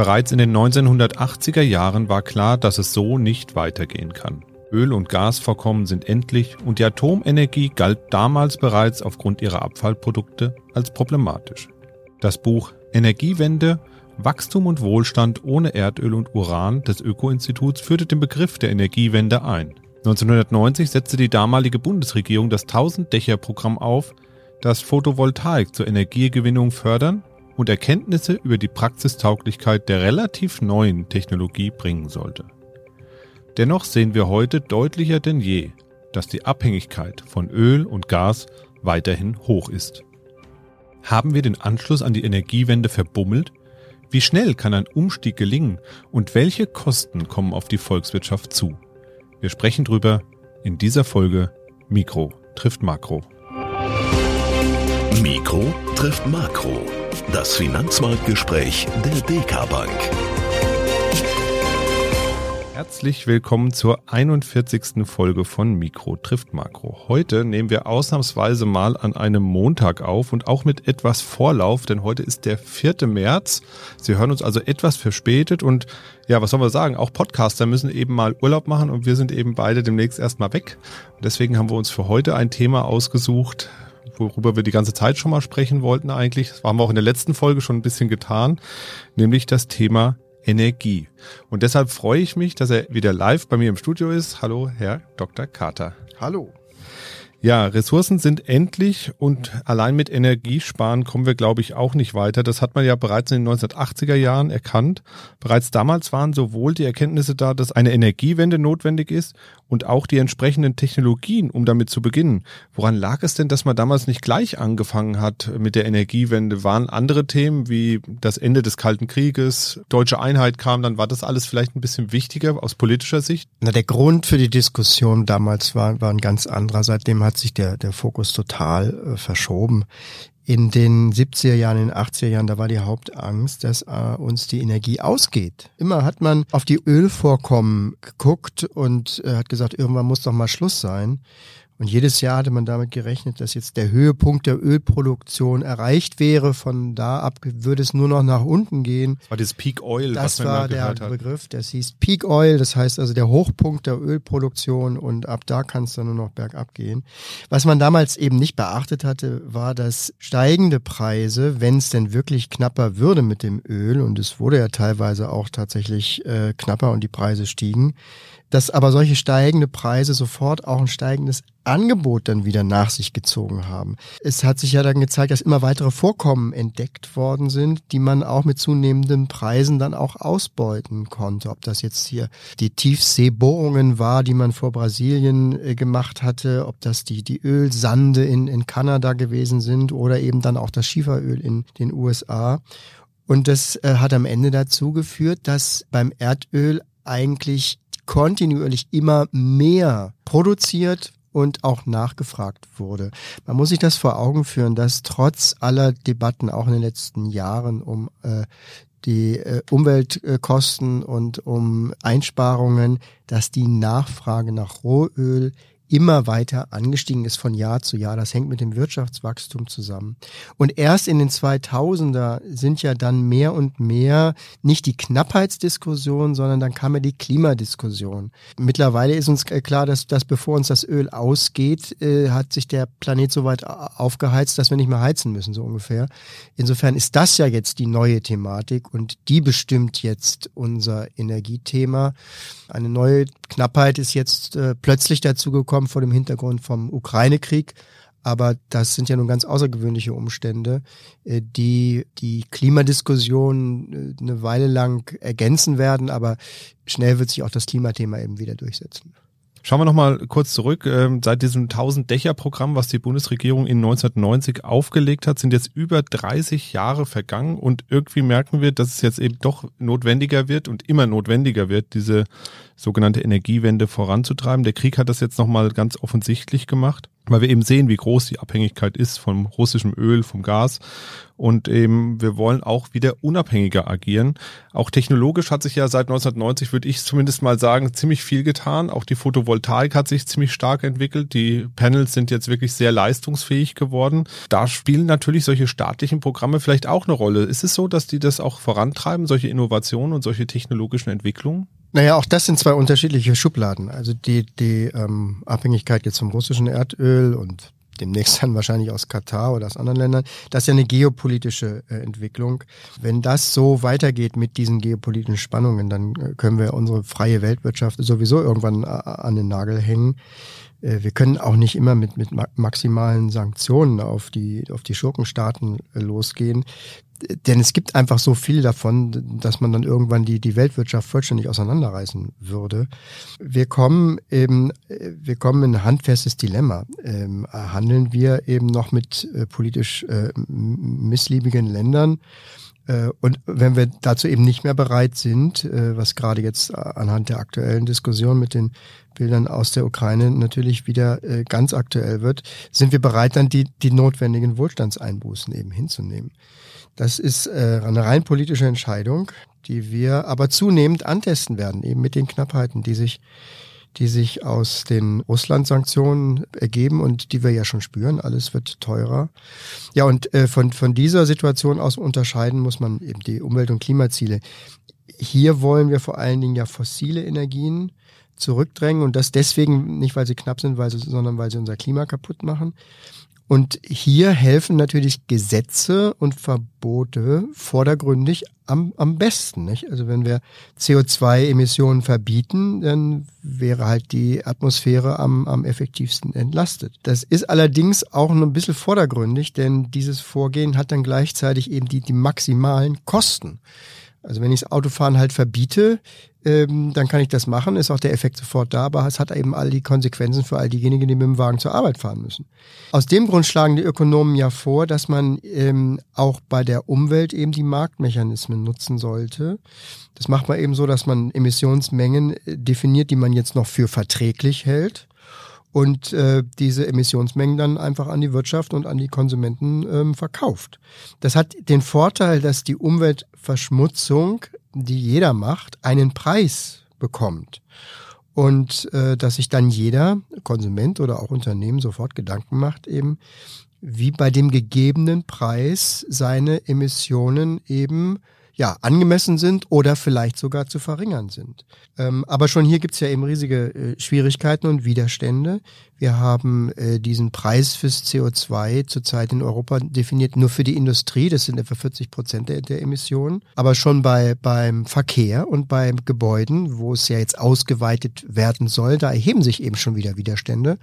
Bereits in den 1980er Jahren war klar, dass es so nicht weitergehen kann. Öl- und Gasvorkommen sind endlich und die Atomenergie galt damals bereits aufgrund ihrer Abfallprodukte als problematisch. Das Buch Energiewende Wachstum und Wohlstand ohne Erdöl und Uran des Öko-Instituts führte den Begriff der Energiewende ein. 1990 setzte die damalige Bundesregierung das 1000-Dächer-Programm auf, das Photovoltaik zur Energiegewinnung fördern und Erkenntnisse über die Praxistauglichkeit der relativ neuen Technologie bringen sollte. Dennoch sehen wir heute deutlicher denn je, dass die Abhängigkeit von Öl und Gas weiterhin hoch ist. Haben wir den Anschluss an die Energiewende verbummelt? Wie schnell kann ein Umstieg gelingen und welche Kosten kommen auf die Volkswirtschaft zu? Wir sprechen drüber in dieser Folge Mikro trifft Makro. Mikro trifft Makro. Das Finanzmarktgespräch der DK Bank. Herzlich willkommen zur 41. Folge von Mikro trifft Makro. Heute nehmen wir ausnahmsweise mal an einem Montag auf und auch mit etwas Vorlauf, denn heute ist der 4. März. Sie hören uns also etwas verspätet und ja, was sollen wir sagen? Auch Podcaster müssen eben mal Urlaub machen und wir sind eben beide demnächst erstmal weg. Deswegen haben wir uns für heute ein Thema ausgesucht, worüber wir die ganze Zeit schon mal sprechen wollten eigentlich. Das haben wir auch in der letzten Folge schon ein bisschen getan, nämlich das Thema Energie. Und deshalb freue ich mich, dass er wieder live bei mir im Studio ist. Hallo, Herr Dr. Carter. Hallo. Ja, Ressourcen sind endlich und allein mit Energiesparen kommen wir, glaube ich, auch nicht weiter. Das hat man ja bereits in den 1980er Jahren erkannt. Bereits damals waren sowohl die Erkenntnisse da, dass eine Energiewende notwendig ist und auch die entsprechenden Technologien, um damit zu beginnen. Woran lag es denn, dass man damals nicht gleich angefangen hat mit der Energiewende? Waren andere Themen wie das Ende des Kalten Krieges, deutsche Einheit kam, dann war das alles vielleicht ein bisschen wichtiger aus politischer Sicht? Na, der Grund für die Diskussion damals war, war ein ganz anderer. Seitdem hat sich der, der Fokus total äh, verschoben. In den 70er Jahren, in den 80er Jahren, da war die Hauptangst, dass äh, uns die Energie ausgeht. Immer hat man auf die Ölvorkommen geguckt und äh, hat gesagt, irgendwann muss doch mal Schluss sein. Und jedes Jahr hatte man damit gerechnet, dass jetzt der Höhepunkt der Ölproduktion erreicht wäre. Von da ab würde es nur noch nach unten gehen. Das war das Peak Oil, das was man war der hat. Begriff. Das hieß Peak Oil, das heißt also der Hochpunkt der Ölproduktion und ab da kann es dann nur noch bergab gehen. Was man damals eben nicht beachtet hatte, war, dass steigende Preise, wenn es denn wirklich knapper würde mit dem Öl, und es wurde ja teilweise auch tatsächlich äh, knapper und die Preise stiegen, dass aber solche steigende Preise sofort auch ein steigendes Angebot dann wieder nach sich gezogen haben. Es hat sich ja dann gezeigt, dass immer weitere Vorkommen entdeckt worden sind, die man auch mit zunehmenden Preisen dann auch ausbeuten konnte. Ob das jetzt hier die Tiefseebohrungen war, die man vor Brasilien äh, gemacht hatte, ob das die, die Ölsande in, in Kanada gewesen sind oder eben dann auch das Schieferöl in den USA. Und das äh, hat am Ende dazu geführt, dass beim Erdöl eigentlich kontinuierlich immer mehr produziert und auch nachgefragt wurde. Man muss sich das vor Augen führen, dass trotz aller Debatten auch in den letzten Jahren um äh, die äh, Umweltkosten und um Einsparungen, dass die Nachfrage nach Rohöl immer weiter angestiegen ist von Jahr zu Jahr. Das hängt mit dem Wirtschaftswachstum zusammen. Und erst in den 2000er sind ja dann mehr und mehr nicht die Knappheitsdiskussion, sondern dann kam ja die Klimadiskussion. Mittlerweile ist uns klar, dass, dass bevor uns das Öl ausgeht, äh, hat sich der Planet so weit aufgeheizt, dass wir nicht mehr heizen müssen, so ungefähr. Insofern ist das ja jetzt die neue Thematik und die bestimmt jetzt unser Energiethema. Eine neue Knappheit ist jetzt äh, plötzlich dazu gekommen, kommt vor dem Hintergrund vom Ukraine-Krieg. Aber das sind ja nun ganz außergewöhnliche Umstände, äh, die die Klimadiskussion äh, eine Weile lang ergänzen werden, aber schnell wird sich auch das Klimathema eben wieder durchsetzen. Schauen wir nochmal kurz zurück. Ähm, seit diesem 1000-Dächer-Programm, was die Bundesregierung in 1990 aufgelegt hat, sind jetzt über 30 Jahre vergangen und irgendwie merken wir, dass es jetzt eben doch notwendiger wird und immer notwendiger wird, diese sogenannte Energiewende voranzutreiben. Der Krieg hat das jetzt nochmal ganz offensichtlich gemacht. Weil wir eben sehen, wie groß die Abhängigkeit ist vom russischen Öl, vom Gas. Und eben, wir wollen auch wieder unabhängiger agieren. Auch technologisch hat sich ja seit 1990, würde ich zumindest mal sagen, ziemlich viel getan. Auch die Photovoltaik hat sich ziemlich stark entwickelt. Die Panels sind jetzt wirklich sehr leistungsfähig geworden. Da spielen natürlich solche staatlichen Programme vielleicht auch eine Rolle. Ist es so, dass die das auch vorantreiben, solche Innovationen und solche technologischen Entwicklungen? Naja, auch das sind zwei unterschiedliche Schubladen. Also die, die ähm, Abhängigkeit jetzt vom russischen Erdöl und demnächst dann wahrscheinlich aus Katar oder aus anderen Ländern. Das ist ja eine geopolitische äh, Entwicklung. Wenn das so weitergeht mit diesen geopolitischen Spannungen, dann äh, können wir unsere freie Weltwirtschaft sowieso irgendwann äh, an den Nagel hängen. Äh, wir können auch nicht immer mit, mit maximalen Sanktionen auf die, auf die Schurkenstaaten losgehen. Denn es gibt einfach so viel davon, dass man dann irgendwann die, die Weltwirtschaft vollständig auseinanderreißen würde. Wir kommen eben, äh, wir kommen in ein handfestes Dilemma. Ähm, handeln wir eben noch mit äh, politisch äh, missliebigen Ländern? Äh, und wenn wir dazu eben nicht mehr bereit sind, äh, was gerade jetzt anhand der aktuellen Diskussion mit den Bildern aus der Ukraine natürlich wieder äh, ganz aktuell wird, sind wir bereit, dann die, die notwendigen Wohlstandseinbußen eben hinzunehmen. Das ist eine rein politische Entscheidung, die wir aber zunehmend antesten werden, eben mit den Knappheiten, die sich die sich aus den Russland-Sanktionen ergeben und die wir ja schon spüren. Alles wird teurer. Ja, und äh, von, von dieser Situation aus unterscheiden muss man eben die Umwelt- und Klimaziele. Hier wollen wir vor allen Dingen ja fossile Energien zurückdrängen und das deswegen nicht, weil sie knapp sind, weil sie, sondern weil sie unser Klima kaputt machen. Und hier helfen natürlich Gesetze und Verbote vordergründig am, am besten. Nicht? Also wenn wir CO2-Emissionen verbieten, dann wäre halt die Atmosphäre am, am effektivsten entlastet. Das ist allerdings auch nur ein bisschen vordergründig, denn dieses Vorgehen hat dann gleichzeitig eben die, die maximalen Kosten. Also wenn ich das Autofahren halt verbiete, ähm, dann kann ich das machen, ist auch der Effekt sofort da, aber es hat eben all die Konsequenzen für all diejenigen, die mit dem Wagen zur Arbeit fahren müssen. Aus dem Grund schlagen die Ökonomen ja vor, dass man ähm, auch bei der Umwelt eben die Marktmechanismen nutzen sollte. Das macht man eben so, dass man Emissionsmengen äh, definiert, die man jetzt noch für verträglich hält und äh, diese Emissionsmengen dann einfach an die Wirtschaft und an die Konsumenten ähm, verkauft. Das hat den Vorteil, dass die Umweltverschmutzung, die jeder macht, einen Preis bekommt. Und äh, dass sich dann jeder Konsument oder auch Unternehmen sofort Gedanken macht, eben wie bei dem gegebenen Preis seine Emissionen eben ja, angemessen sind oder vielleicht sogar zu verringern sind. Ähm, aber schon hier gibt's ja eben riesige äh, Schwierigkeiten und Widerstände. Wir haben äh, diesen Preis fürs CO2 zurzeit in Europa definiert nur für die Industrie. Das sind etwa 40 Prozent der, der Emissionen. Aber schon bei, beim Verkehr und bei Gebäuden, wo es ja jetzt ausgeweitet werden soll, da erheben sich eben schon wieder Widerstände,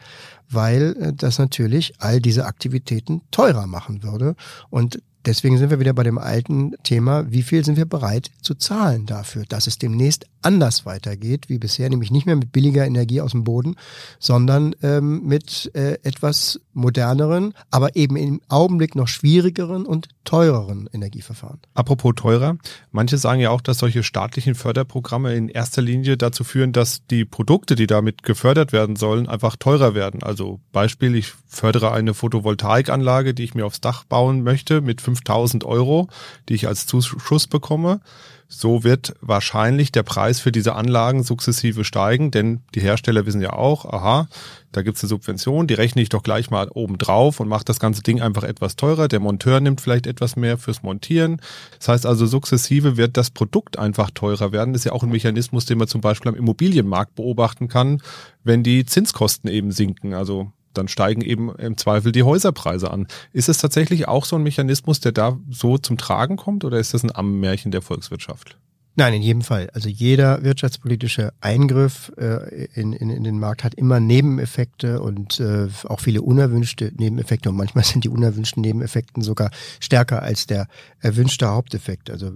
weil äh, das natürlich all diese Aktivitäten teurer machen würde. Und Deswegen sind wir wieder bei dem alten Thema, wie viel sind wir bereit zu zahlen dafür, dass es demnächst anders weitergeht wie bisher, nämlich nicht mehr mit billiger Energie aus dem Boden, sondern ähm, mit äh, etwas moderneren, aber eben im Augenblick noch schwierigeren und teureren Energieverfahren. Apropos teurer, manche sagen ja auch, dass solche staatlichen Förderprogramme in erster Linie dazu führen, dass die Produkte, die damit gefördert werden sollen, einfach teurer werden. Also Beispiel, ich fördere eine Photovoltaikanlage, die ich mir aufs Dach bauen möchte mit 5000 Euro, die ich als Zuschuss bekomme. So wird wahrscheinlich der Preis für diese Anlagen sukzessive steigen, denn die Hersteller wissen ja auch, aha, da gibt's eine Subvention, die rechne ich doch gleich mal oben drauf und mache das ganze Ding einfach etwas teurer. Der Monteur nimmt vielleicht etwas mehr fürs Montieren. Das heißt also, sukzessive wird das Produkt einfach teurer werden. Das ist ja auch ein Mechanismus, den man zum Beispiel am Immobilienmarkt beobachten kann, wenn die Zinskosten eben sinken. Also dann steigen eben im Zweifel die Häuserpreise an. Ist es tatsächlich auch so ein Mechanismus, der da so zum Tragen kommt oder ist das ein Ammenmärchen der Volkswirtschaft? Nein, in jedem Fall. Also jeder wirtschaftspolitische Eingriff äh, in, in, in den Markt hat immer Nebeneffekte und äh, auch viele unerwünschte Nebeneffekte. Und manchmal sind die unerwünschten Nebeneffekten sogar stärker als der erwünschte Haupteffekt. Also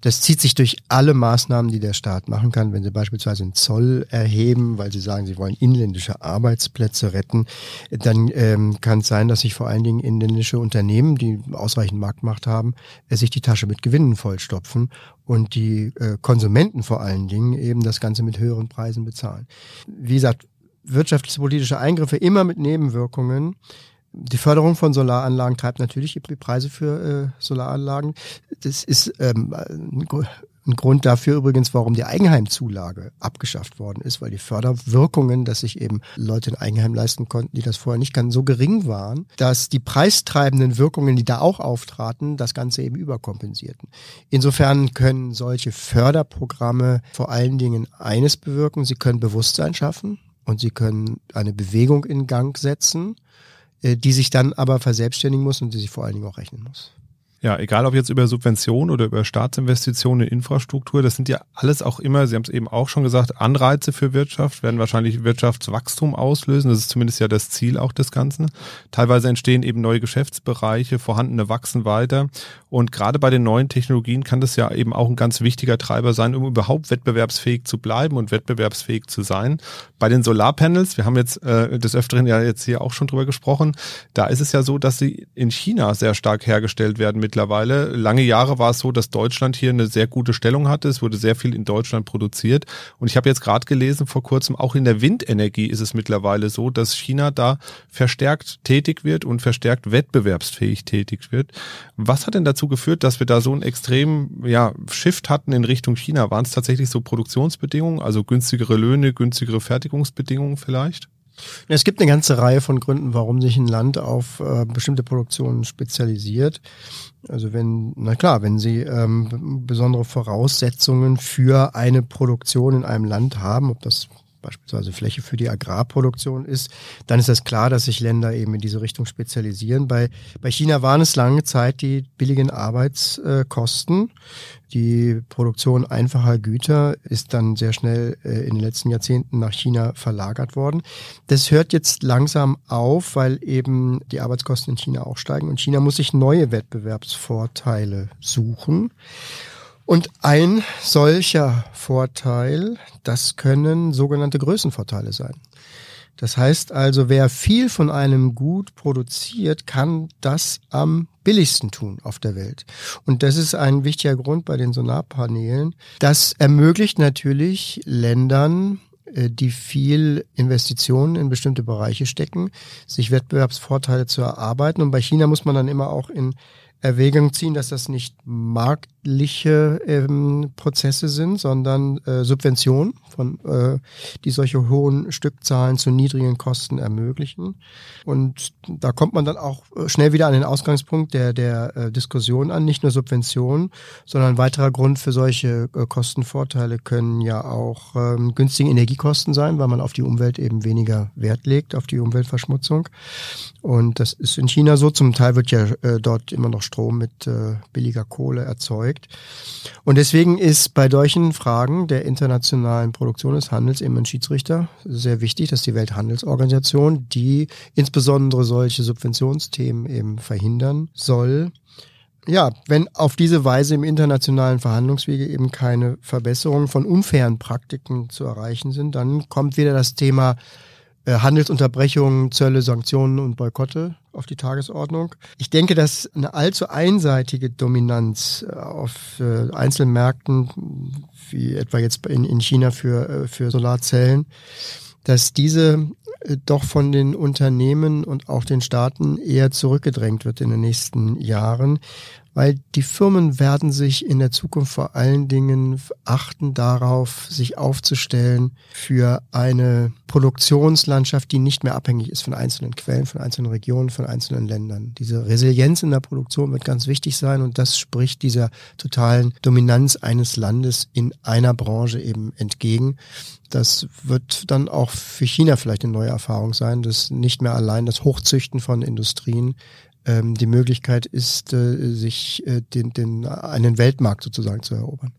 das zieht sich durch alle Maßnahmen, die der Staat machen kann. Wenn Sie beispielsweise einen Zoll erheben, weil Sie sagen, Sie wollen inländische Arbeitsplätze retten, dann ähm, kann es sein, dass sich vor allen Dingen inländische Unternehmen, die ausreichend Marktmacht haben, äh, sich die Tasche mit Gewinnen vollstopfen und die äh, Konsumenten vor allen Dingen eben das Ganze mit höheren Preisen bezahlen. Wie gesagt, wirtschaftspolitische Eingriffe immer mit Nebenwirkungen. Die Förderung von Solaranlagen treibt natürlich die Preise für äh, Solaranlagen. Das ist ähm, Grund dafür übrigens, warum die Eigenheimzulage abgeschafft worden ist, weil die Förderwirkungen, dass sich eben Leute ein Eigenheim leisten konnten, die das vorher nicht kannten, so gering waren, dass die preistreibenden Wirkungen, die da auch auftraten, das Ganze eben überkompensierten. Insofern können solche Förderprogramme vor allen Dingen eines bewirken, sie können Bewusstsein schaffen und sie können eine Bewegung in Gang setzen, äh, die sich dann aber verselbstständigen muss und die sich vor allen Dingen auch rechnen muss. Ja, egal ob jetzt über Subventionen oder über Staatsinvestitionen in Infrastruktur, das sind ja alles auch immer, Sie haben es eben auch schon gesagt, Anreize für Wirtschaft, werden wahrscheinlich Wirtschaftswachstum auslösen. Das ist zumindest ja das Ziel auch des Ganzen. Teilweise entstehen eben neue Geschäftsbereiche, vorhandene wachsen weiter. Und gerade bei den neuen Technologien kann das ja eben auch ein ganz wichtiger Treiber sein, um überhaupt wettbewerbsfähig zu bleiben und wettbewerbsfähig zu sein. Bei den Solarpanels, wir haben jetzt äh, des Öfteren ja jetzt hier auch schon drüber gesprochen, da ist es ja so, dass sie in China sehr stark hergestellt werden mittlerweile. Lange Jahre war es so, dass Deutschland hier eine sehr gute Stellung hatte. Es wurde sehr viel in Deutschland produziert. Und ich habe jetzt gerade gelesen, vor kurzem, auch in der Windenergie ist es mittlerweile so, dass China da verstärkt tätig wird und verstärkt wettbewerbsfähig tätig wird. Was hat denn dazu geführt, dass wir da so einen extremen ja, Shift hatten in Richtung China? Waren es tatsächlich so Produktionsbedingungen, also günstigere Löhne, günstigere Fertigungsbedingungen vielleicht? Es gibt eine ganze Reihe von Gründen, warum sich ein Land auf äh, bestimmte Produktionen spezialisiert. Also wenn, na klar, wenn Sie ähm, besondere Voraussetzungen für eine Produktion in einem Land haben, ob das beispielsweise Fläche für die Agrarproduktion ist, dann ist das klar, dass sich Länder eben in diese Richtung spezialisieren. Bei, bei China waren es lange Zeit die billigen Arbeitskosten. Die Produktion einfacher Güter ist dann sehr schnell äh, in den letzten Jahrzehnten nach China verlagert worden. Das hört jetzt langsam auf, weil eben die Arbeitskosten in China auch steigen und China muss sich neue Wettbewerbsvorteile suchen. Und ein solcher Vorteil, das können sogenannte Größenvorteile sein. Das heißt also, wer viel von einem Gut produziert, kann das am billigsten tun auf der Welt. Und das ist ein wichtiger Grund bei den Solarpanelen. Das ermöglicht natürlich Ländern, äh, die viel Investitionen in bestimmte Bereiche stecken, sich Wettbewerbsvorteile zu erarbeiten. Und bei China muss man dann immer auch in Erwägung ziehen, dass das nicht marktliche ähm, Prozesse sind, sondern äh, Subventionen, von, äh, die solche hohen Stückzahlen zu niedrigen Kosten ermöglichen. Und da kommt man dann auch äh, schnell wieder an den Ausgangspunkt der, der äh, Diskussion an. Nicht nur Subventionen, sondern ein weiterer Grund für solche äh, Kostenvorteile können ja auch ähm, günstige Energiekosten sein, weil man auf die Umwelt eben weniger Wert legt, auf die Umweltverschmutzung. Und das ist in China so. Zum Teil wird ja äh, dort immer noch Strom mit äh, billiger Kohle erzeugt. Und deswegen ist bei solchen Fragen der internationalen Produktion des Handels eben ein Schiedsrichter sehr wichtig, dass die Welthandelsorganisation, die insbesondere solche Subventionsthemen eben verhindern soll, ja, wenn auf diese Weise im internationalen Verhandlungswege eben keine Verbesserungen von unfairen Praktiken zu erreichen sind, dann kommt wieder das Thema Handelsunterbrechungen, Zölle, Sanktionen und Boykotte auf die Tagesordnung. Ich denke, dass eine allzu einseitige Dominanz äh, auf äh, Einzelmärkten, wie etwa jetzt in, in China für, für Solarzellen, dass diese doch von den Unternehmen und auch den Staaten eher zurückgedrängt wird in den nächsten Jahren, weil die Firmen werden sich in der Zukunft vor allen Dingen achten darauf, sich aufzustellen für eine Produktionslandschaft, die nicht mehr abhängig ist von einzelnen Quellen, von einzelnen Regionen, von einzelnen Ländern. Diese Resilienz in der Produktion wird ganz wichtig sein und das spricht dieser totalen Dominanz eines Landes in einer Branche eben entgegen. Das wird dann auch für China vielleicht eine neue Erfahrung sein, dass nicht mehr allein das Hochzüchten von Industrien ähm, die Möglichkeit ist, äh, sich äh, den, den, einen Weltmarkt sozusagen zu erobern.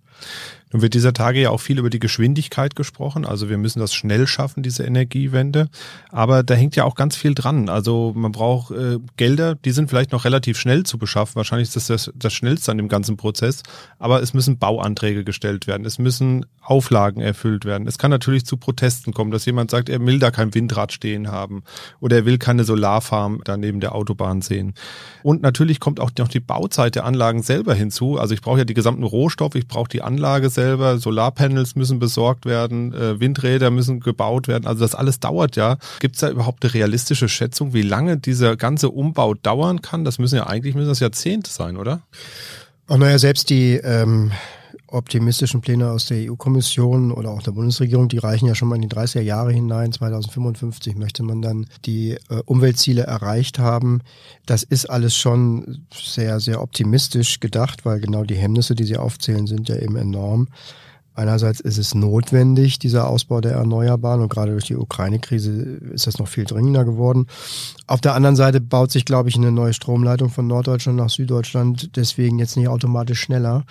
Nun wird dieser Tage ja auch viel über die Geschwindigkeit gesprochen. Also wir müssen das schnell schaffen, diese Energiewende. Aber da hängt ja auch ganz viel dran. Also man braucht äh, Gelder, die sind vielleicht noch relativ schnell zu beschaffen. Wahrscheinlich ist das, das das Schnellste an dem ganzen Prozess. Aber es müssen Bauanträge gestellt werden. Es müssen Auflagen erfüllt werden. Es kann natürlich zu Protesten kommen, dass jemand sagt, er will da kein Windrad stehen haben oder er will keine Solarfarm da neben der Autobahn sehen. Und natürlich kommt auch noch die Bauzeit der Anlagen selber hinzu. Also ich brauche ja die gesamten Rohstoffe, ich brauche die Anlage selber, Solarpanels müssen besorgt werden, äh, Windräder müssen gebaut werden. Also das alles dauert ja. Gibt es da überhaupt eine realistische Schätzung, wie lange dieser ganze Umbau dauern kann? Das müssen ja eigentlich müssen das Jahrzehnte sein, oder? Oh, naja, selbst die ähm, optimistischen Pläne aus der EU-Kommission oder auch der Bundesregierung, die reichen ja schon mal in die 30er Jahre hinein. 2055 möchte man dann die äh, Umweltziele erreicht haben. Das ist alles schon sehr, sehr optimistisch gedacht, weil genau die Hemmnisse, die Sie aufzählen, sind ja eben enorm. Einerseits ist es notwendig, dieser Ausbau der Erneuerbaren und gerade durch die Ukraine-Krise ist das noch viel dringender geworden. Auf der anderen Seite baut sich, glaube ich, eine neue Stromleitung von Norddeutschland nach Süddeutschland deswegen jetzt nicht automatisch schneller.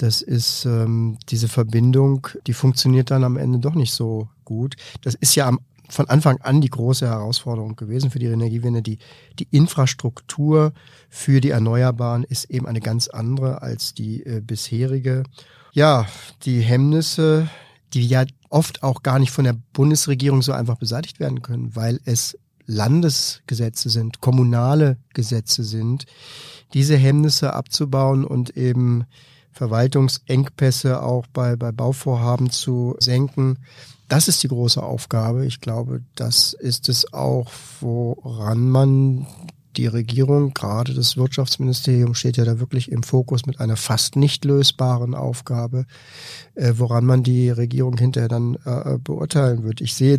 Das ist ähm, diese Verbindung, die funktioniert dann am Ende doch nicht so gut. Das ist ja am, von Anfang an die große Herausforderung gewesen für die Energiewende. Die, die Infrastruktur für die Erneuerbaren ist eben eine ganz andere als die äh, bisherige. Ja, die Hemmnisse, die ja oft auch gar nicht von der Bundesregierung so einfach beseitigt werden können, weil es Landesgesetze sind, kommunale Gesetze sind, diese Hemmnisse abzubauen und eben Verwaltungsengpässe auch bei, bei Bauvorhaben zu senken. Das ist die große Aufgabe. Ich glaube, das ist es auch, woran man die Regierung, gerade das Wirtschaftsministerium steht ja da wirklich im Fokus mit einer fast nicht lösbaren Aufgabe, äh, woran man die Regierung hinterher dann äh, beurteilen wird. Ich sehe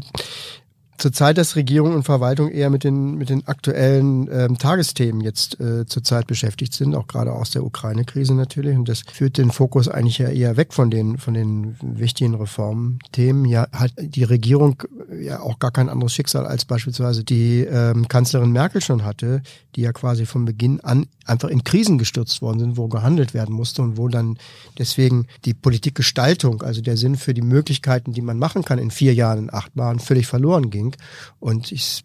zurzeit, dass Regierung und Verwaltung eher mit den, mit den aktuellen ähm, Tagesthemen jetzt äh, zurzeit beschäftigt sind, auch gerade aus der Ukraine-Krise natürlich. Und das führt den Fokus eigentlich ja eher weg von den, von den wichtigen Reformthemen. Ja, hat die Regierung ja auch gar kein anderes Schicksal als beispielsweise die ähm, Kanzlerin Merkel schon hatte, die ja quasi von Beginn an einfach in Krisen gestürzt worden sind, wo gehandelt werden musste und wo dann deswegen die Politikgestaltung, also der Sinn für die Möglichkeiten, die man machen kann in vier Jahren, in acht Jahren, völlig verloren ging. Und ich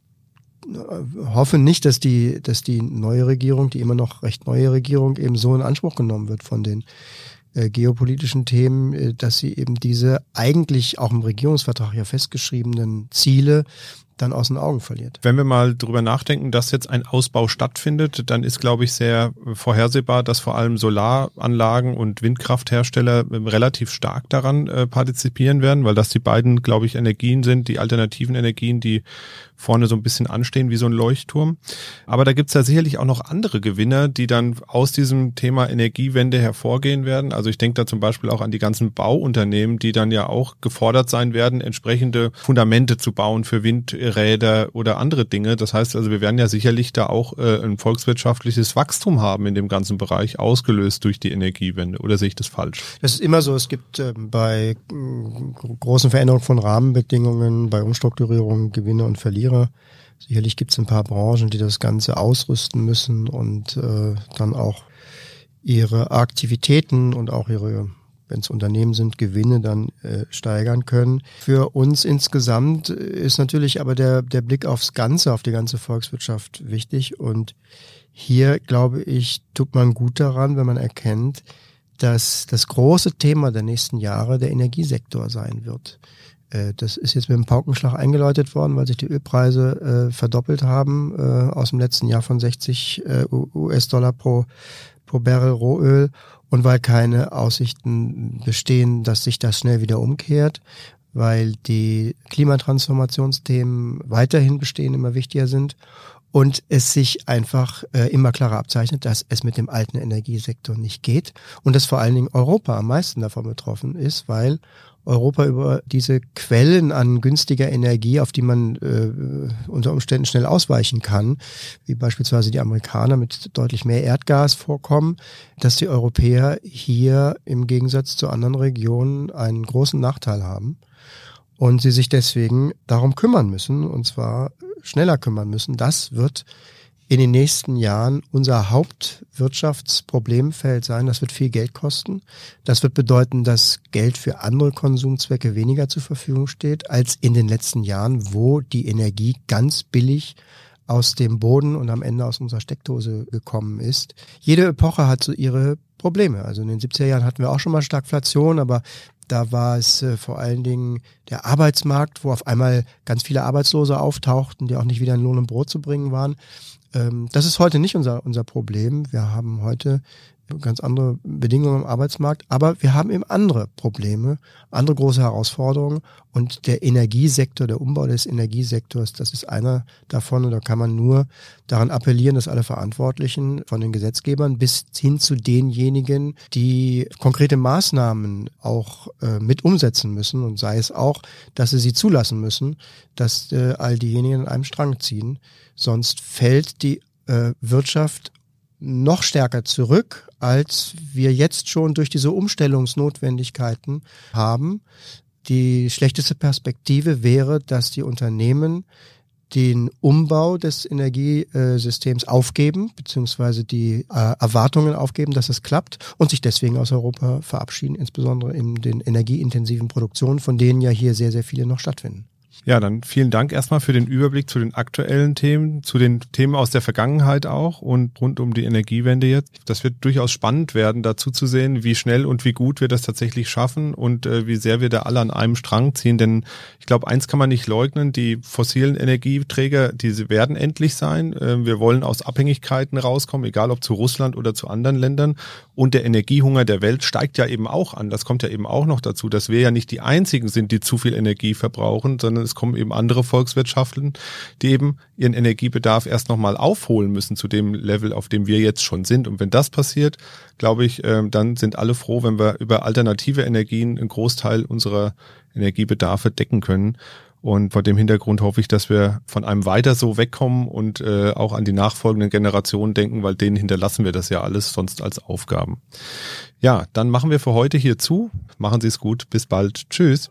äh, hoffe nicht, dass die, dass die neue Regierung, die immer noch recht neue Regierung, eben so in Anspruch genommen wird von den äh, geopolitischen Themen, äh, dass sie eben diese eigentlich auch im Regierungsvertrag ja festgeschriebenen Ziele dann aus den Augen verliert. Wenn wir mal drüber nachdenken, dass jetzt ein Ausbau stattfindet, dann ist, glaube ich, sehr vorhersehbar, dass vor allem Solaranlagen und Windkrafthersteller ähm, relativ stark daran äh, partizipieren werden, weil das die beiden, glaube ich, Energien sind, die alternativen Energien, die vorne so ein bisschen anstehen wie so ein Leuchtturm. Aber da gibt's ja sicherlich auch noch andere Gewinner, die dann aus diesem Thema Energiewende hervorgehen werden. Also ich denke da zum Beispiel auch an die ganzen Bauunternehmen, die dann ja auch gefordert sein werden, entsprechende Fundamente zu bauen für Windräder oder andere Dinge. Das heißt also, wir werden ja sicherlich da auch äh, ein volkswirtschaftliches Wachstum haben in dem ganzen Bereich, ausgelöst durch die Energiewende. Oder sehe ich das falsch? Das ist immer so. Es gibt äh, bei großen Veränderungen von Rahmenbedingungen, bei Umstrukturierungen Gewinne und Verlierer. Sicherlich gibt es ein paar Branchen, die das Ganze ausrüsten müssen und äh, dann auch ihre Aktivitäten und auch ihre, wenn es Unternehmen sind, Gewinne dann äh, steigern können. Für uns insgesamt ist natürlich aber der, der Blick aufs Ganze, auf die ganze Volkswirtschaft wichtig. Und hier, glaube ich, tut man gut daran, wenn man erkennt, dass das große Thema der nächsten Jahre der Energiesektor sein wird. Äh, das ist jetzt mit dem Paukenschlag eingeläutet worden, weil sich die Ölpreise äh, verdoppelt haben äh, aus dem letzten Jahr von 60 äh, US-Dollar pro, pro Barrel Rohöl und weil keine Aussichten bestehen, dass sich das schnell wieder umkehrt, weil die Klimatransformationsthemen weiterhin bestehen, immer wichtiger sind und es sich einfach äh, immer klarer abzeichnet, dass es mit dem alten Energiesektor nicht geht und dass vor allen Dingen Europa am meisten davon betroffen ist, weil Europa über diese Quellen an günstiger Energie, auf die man äh, unter Umständen schnell ausweichen kann, wie beispielsweise die Amerikaner mit deutlich mehr Erdgas vorkommen, dass die Europäer hier im Gegensatz zu anderen Regionen einen großen Nachteil haben und sie sich deswegen darum kümmern müssen, und zwar schneller kümmern müssen. Das wird in den nächsten Jahren unser Hauptwirtschaftsproblemfeld sein. Das wird viel Geld kosten. Das wird bedeuten, dass Geld für andere Konsumzwecke weniger zur Verfügung steht als in den letzten Jahren, wo die Energie ganz billig aus dem Boden und am Ende aus unserer Steckdose gekommen ist. Jede Epoche hat so ihre Probleme. Also in den 70er Jahren hatten wir auch schon mal Stagflation, aber da war es äh, vor allen Dingen der Arbeitsmarkt, wo auf einmal ganz viele Arbeitslose auftauchten, die auch nicht wieder in Lohn und Brot zu bringen waren. Ähm, das ist heute nicht unser, unser Problem. Wir haben heute ganz andere Bedingungen am Arbeitsmarkt, aber wir haben eben andere Probleme, andere große Herausforderungen. Und der Energiesektor, der Umbau des Energiesektors, das ist einer davon. Und da kann man nur daran appellieren, dass alle Verantwortlichen von den Gesetzgebern bis hin zu denjenigen, die konkrete Maßnahmen auch äh, mit umsetzen müssen. Und sei es auch, dass sie sie zulassen müssen, dass äh, all diejenigen an einem Strang ziehen. Sonst fällt die äh, Wirtschaft noch stärker zurück, als wir jetzt schon durch diese Umstellungsnotwendigkeiten haben. Die schlechteste Perspektive wäre, dass die Unternehmen den Umbau des Energiesystems aufgeben, beziehungsweise die äh, Erwartungen aufgeben, dass es klappt und sich deswegen aus Europa verabschieden, insbesondere in den energieintensiven Produktionen, von denen ja hier sehr, sehr viele noch stattfinden. Ja, dann vielen Dank erstmal für den Überblick zu den aktuellen Themen, zu den Themen aus der Vergangenheit auch und rund um die Energiewende jetzt. Das wird durchaus spannend werden, dazu zu sehen, wie schnell und wie gut wir das tatsächlich schaffen und äh, wie sehr wir da alle an einem Strang ziehen. Denn ich glaube, eins kann man nicht leugnen, die fossilen Energieträger, diese werden endlich sein. Äh, wir wollen aus Abhängigkeiten rauskommen, egal ob zu Russland oder zu anderen Ländern. Und der Energiehunger der Welt steigt ja eben auch an. Das kommt ja eben auch noch dazu, dass wir ja nicht die einzigen sind, die zu viel Energie verbrauchen, sondern es kommen eben andere Volkswirtschaften, die eben ihren Energiebedarf erst nochmal aufholen müssen zu dem Level, auf dem wir jetzt schon sind. Und wenn das passiert, glaube ich, ähm, dann sind alle froh, wenn wir über alternative Energien einen Großteil unserer Energiebedarfe decken können. Und vor dem Hintergrund hoffe ich, dass wir von einem weiter so wegkommen und äh, auch an die nachfolgenden Generationen denken, weil denen hinterlassen wir das ja alles sonst als Aufgaben. Ja, dann machen wir für heute hier zu. Machen Sie es gut. Bis bald. Tschüss.